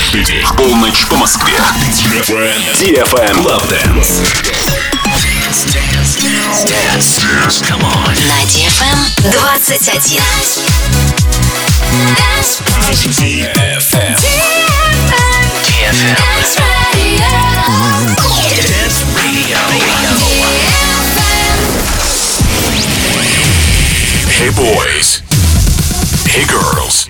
Каждый день в полночь по Москве. DFM Love Dance. Dance. Come on. На DFM 21. Dance. DFM. DFM. Dance Radio. Dance Radio. Hey boys. Hey girls.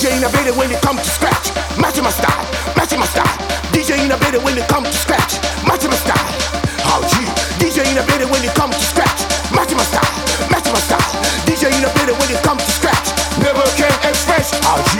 DJ innovative when it comes to scratch. Matching my style, matching my style. DJ innovative when it comes to scratch. Matching my style. Oh gee. DJ innovative when it comes to scratch. Matching my style, matching my style. DJ innovative when it comes to scratch. Never can express. Oh gee.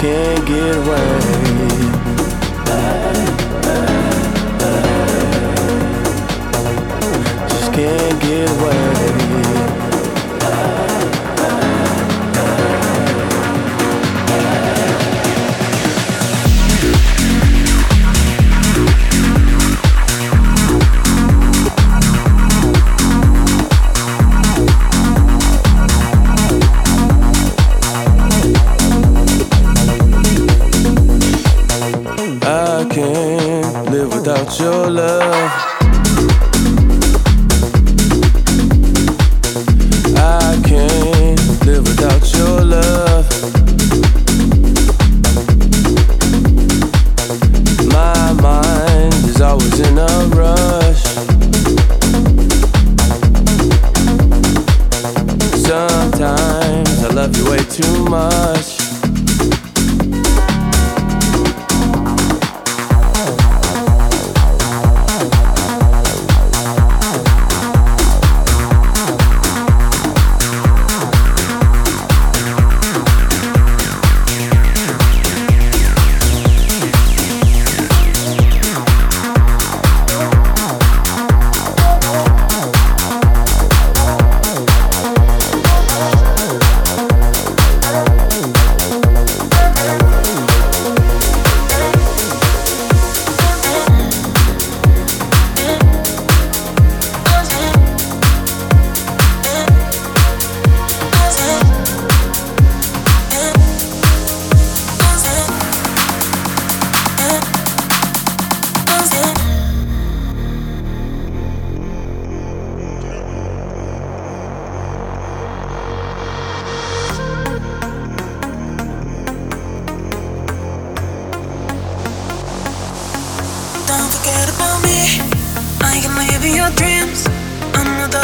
Can't get away. Just can't get away.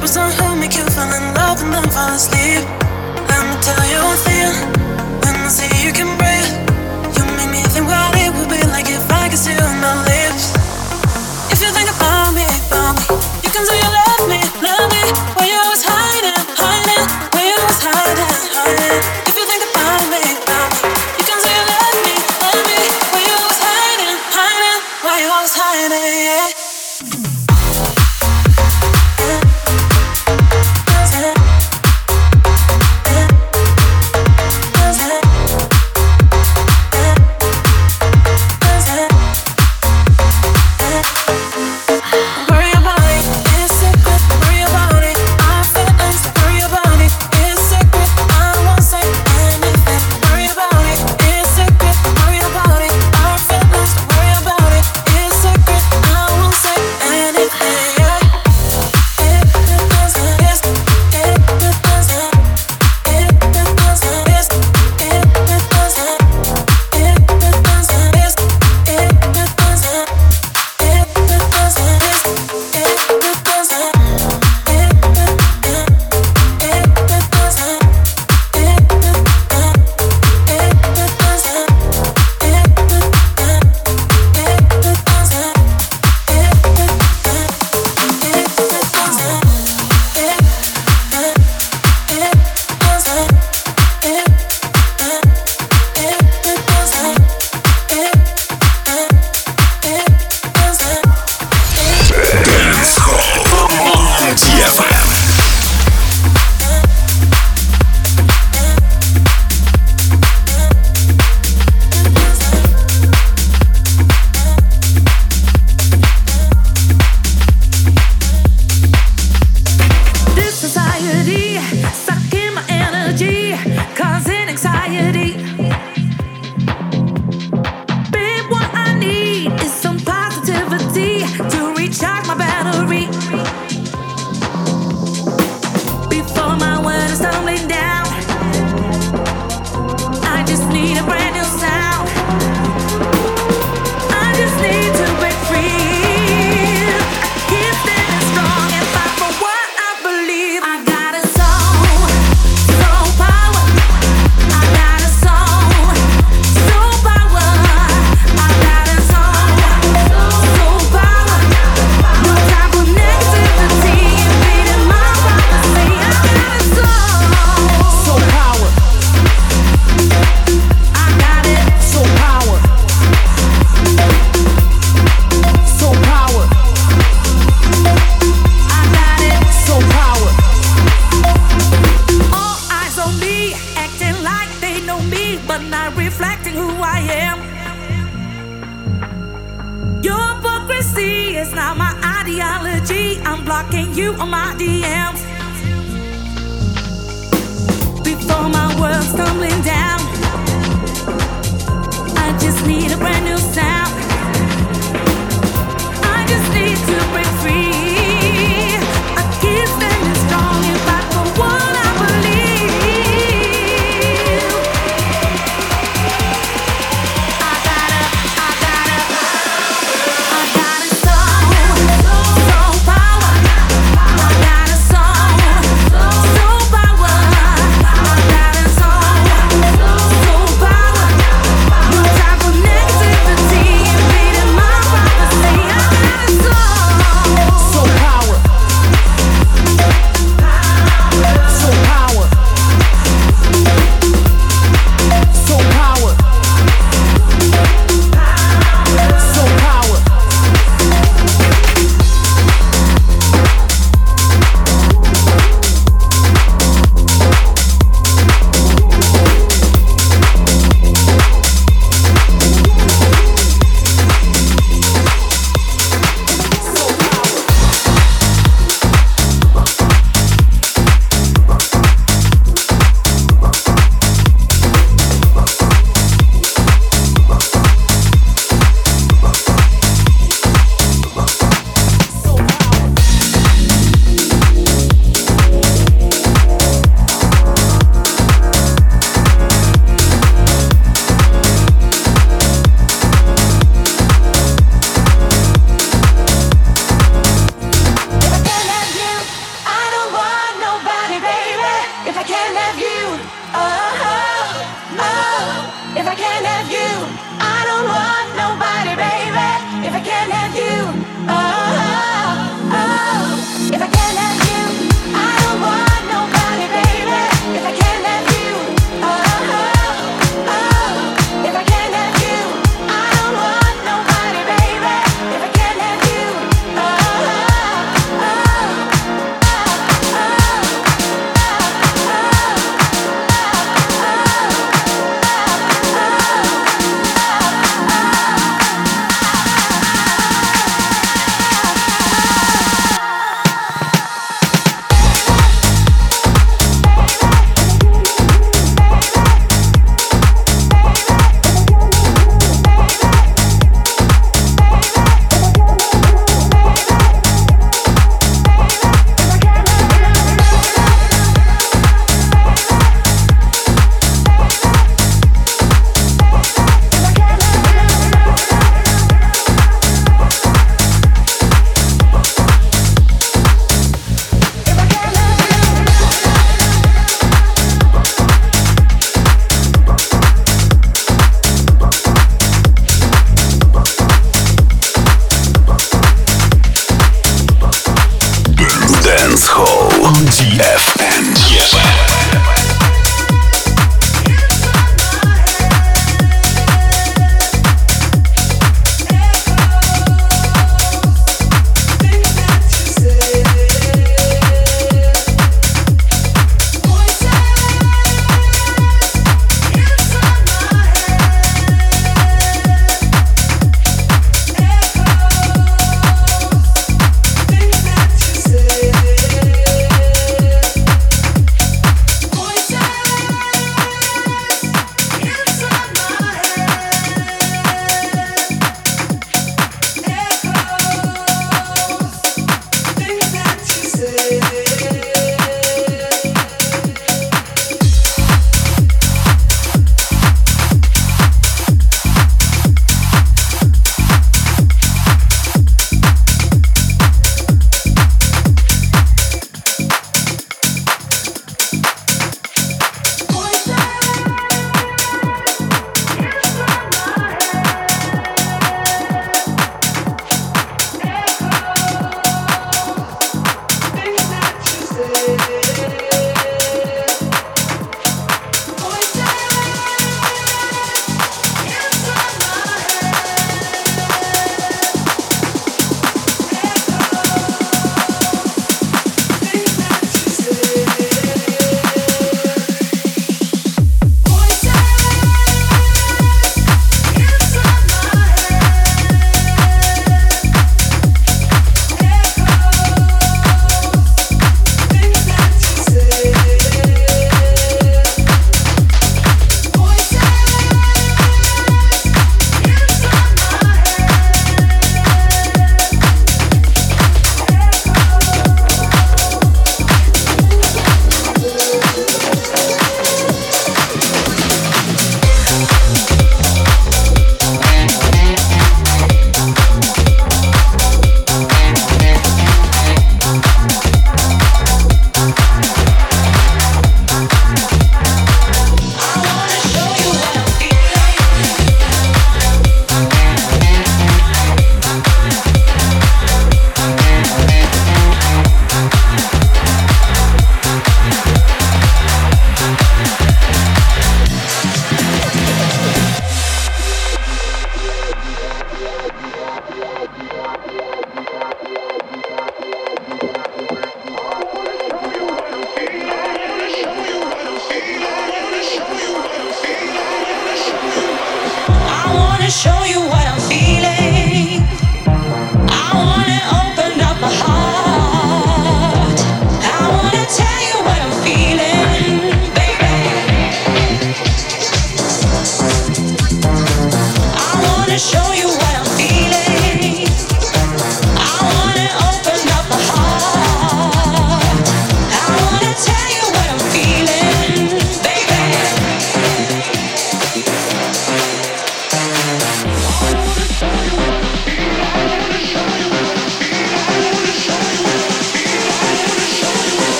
I'm not who make you fall in love and then fall asleep. Let me tell you one thing. When I see you can breathe, you make me think what it would be like if I could see you on my lips. If you think about me, about me, you can say you love me, love me. Where you was hiding, hiding. Where you was hiding, hiding.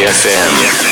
Heaven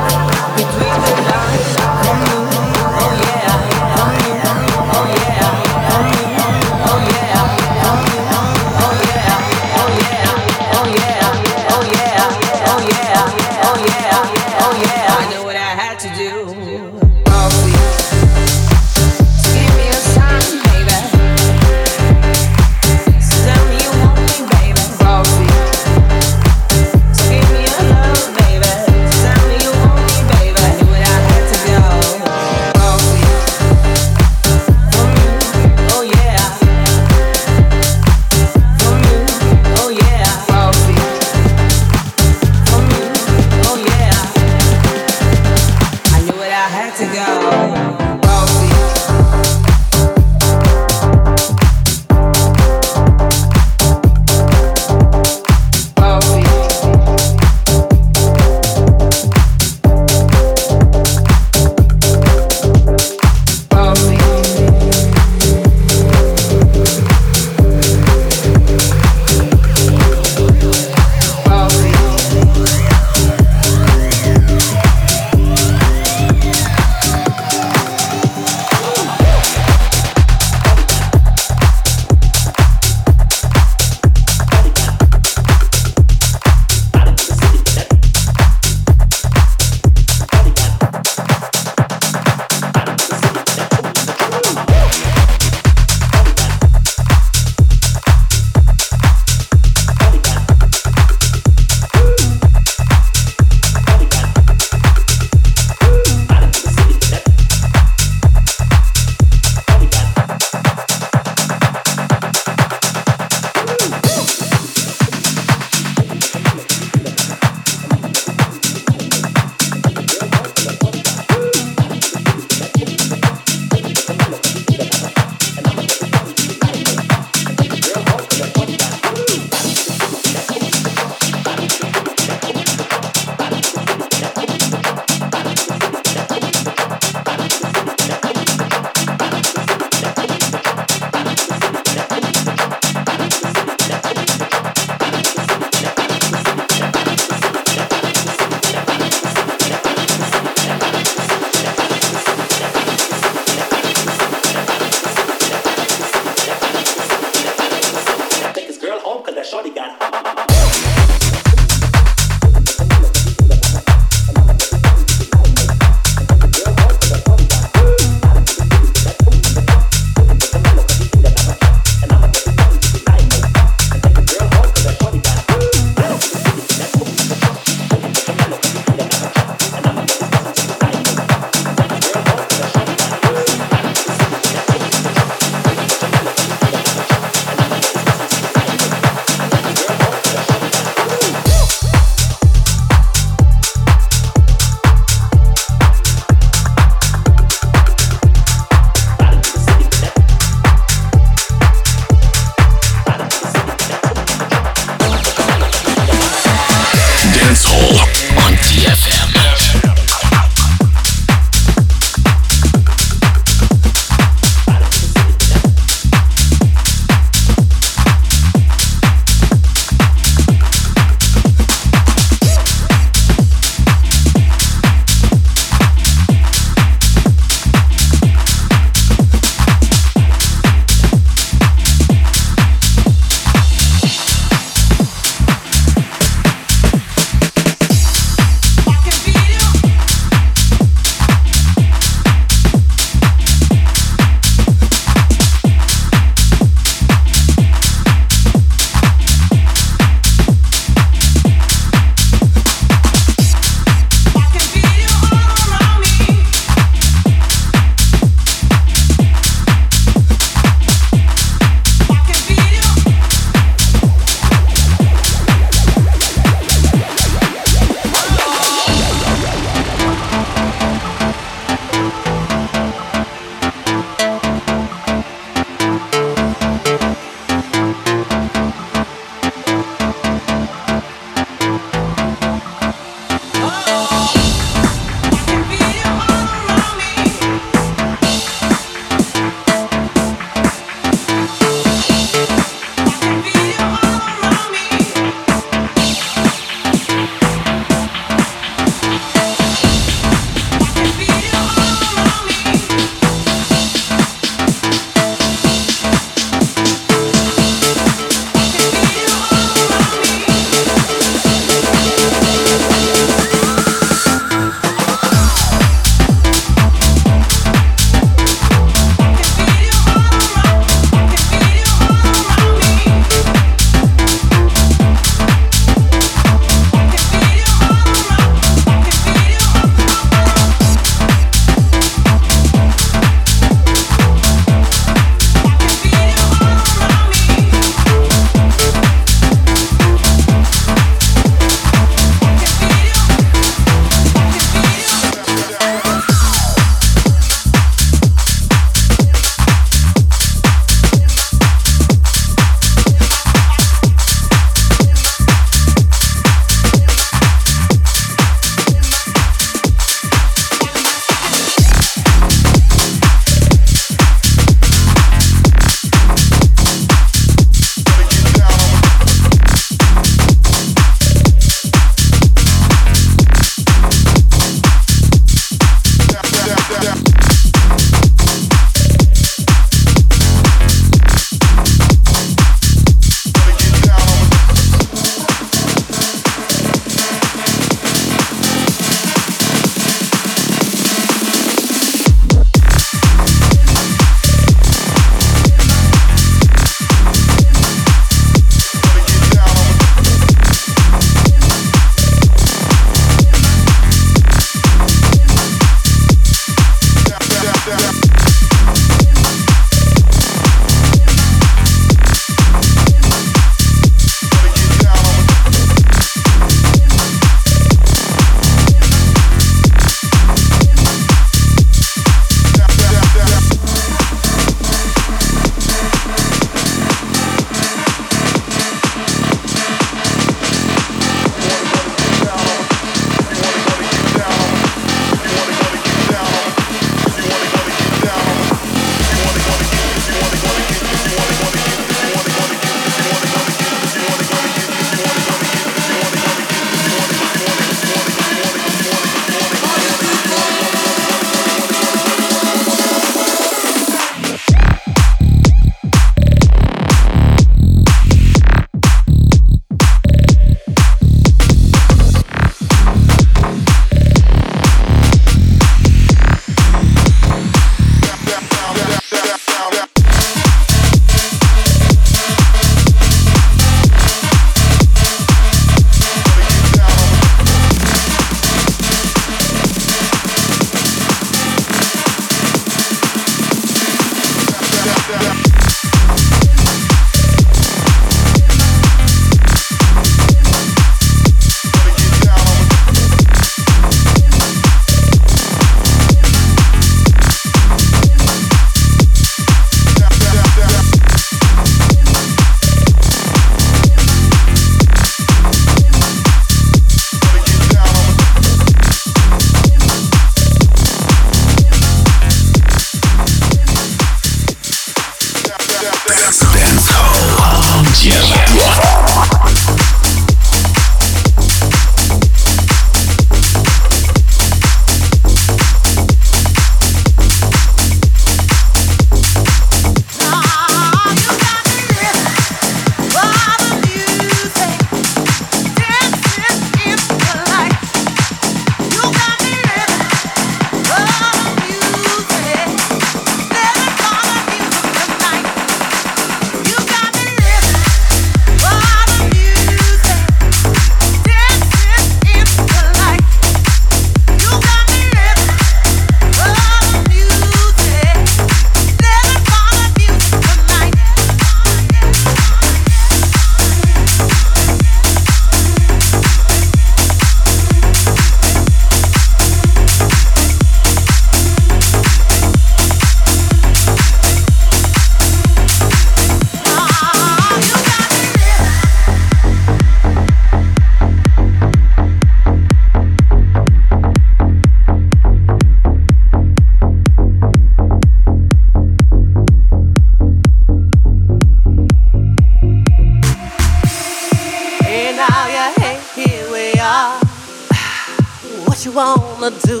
what you wanna do.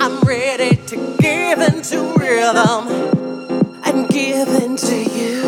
I'm ready to give into rhythm and give into you.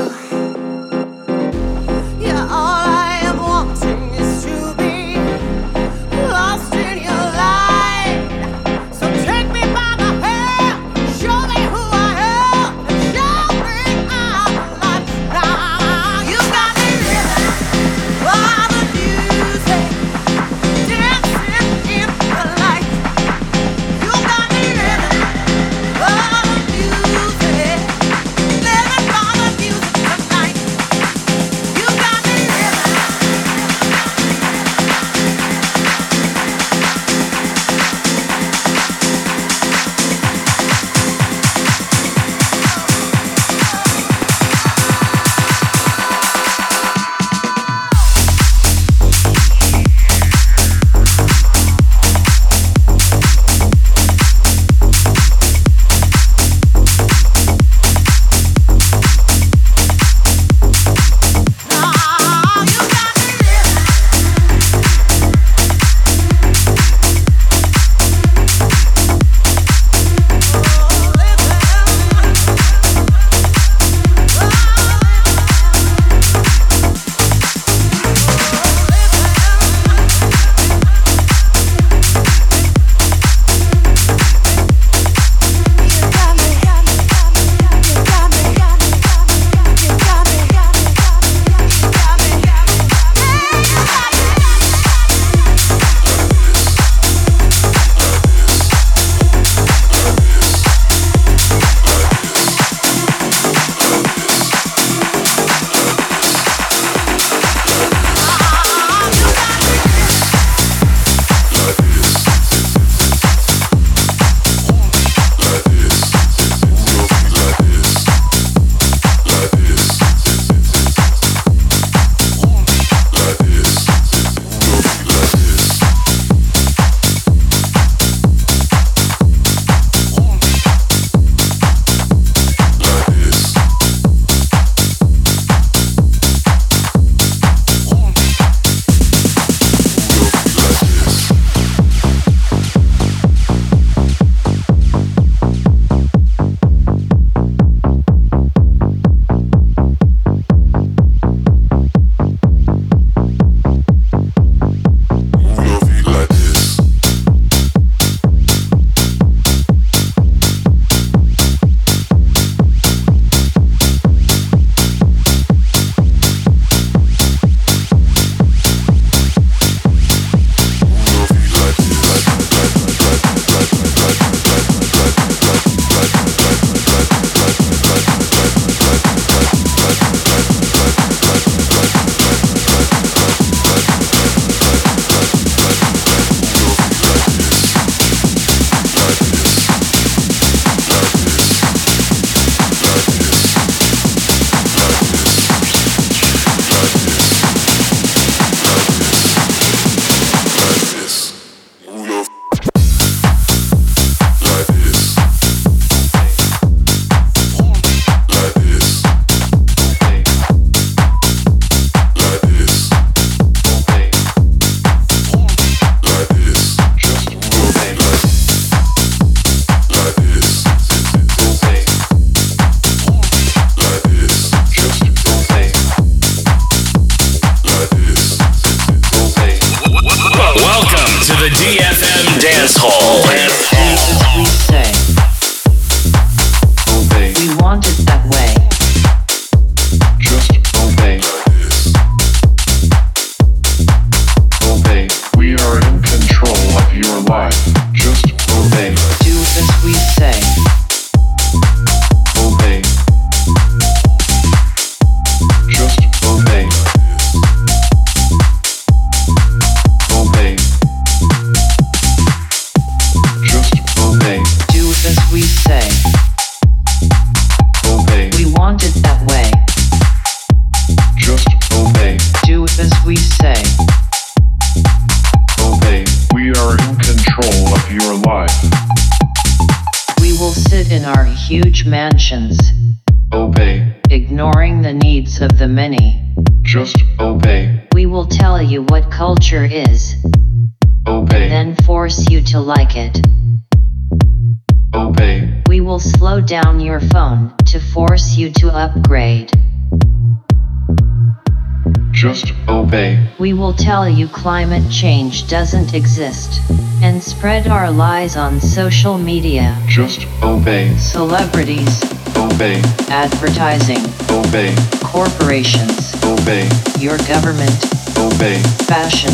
Climate change doesn't exist and spread our lies on social media. Just obey. Celebrities, Obey. advertising, Obey. corporations, Obey. your government, Obey. fashion,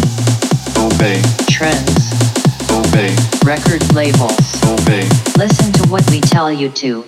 Obey. trends, Obey. record labels. Obey. Listen to what we tell you to.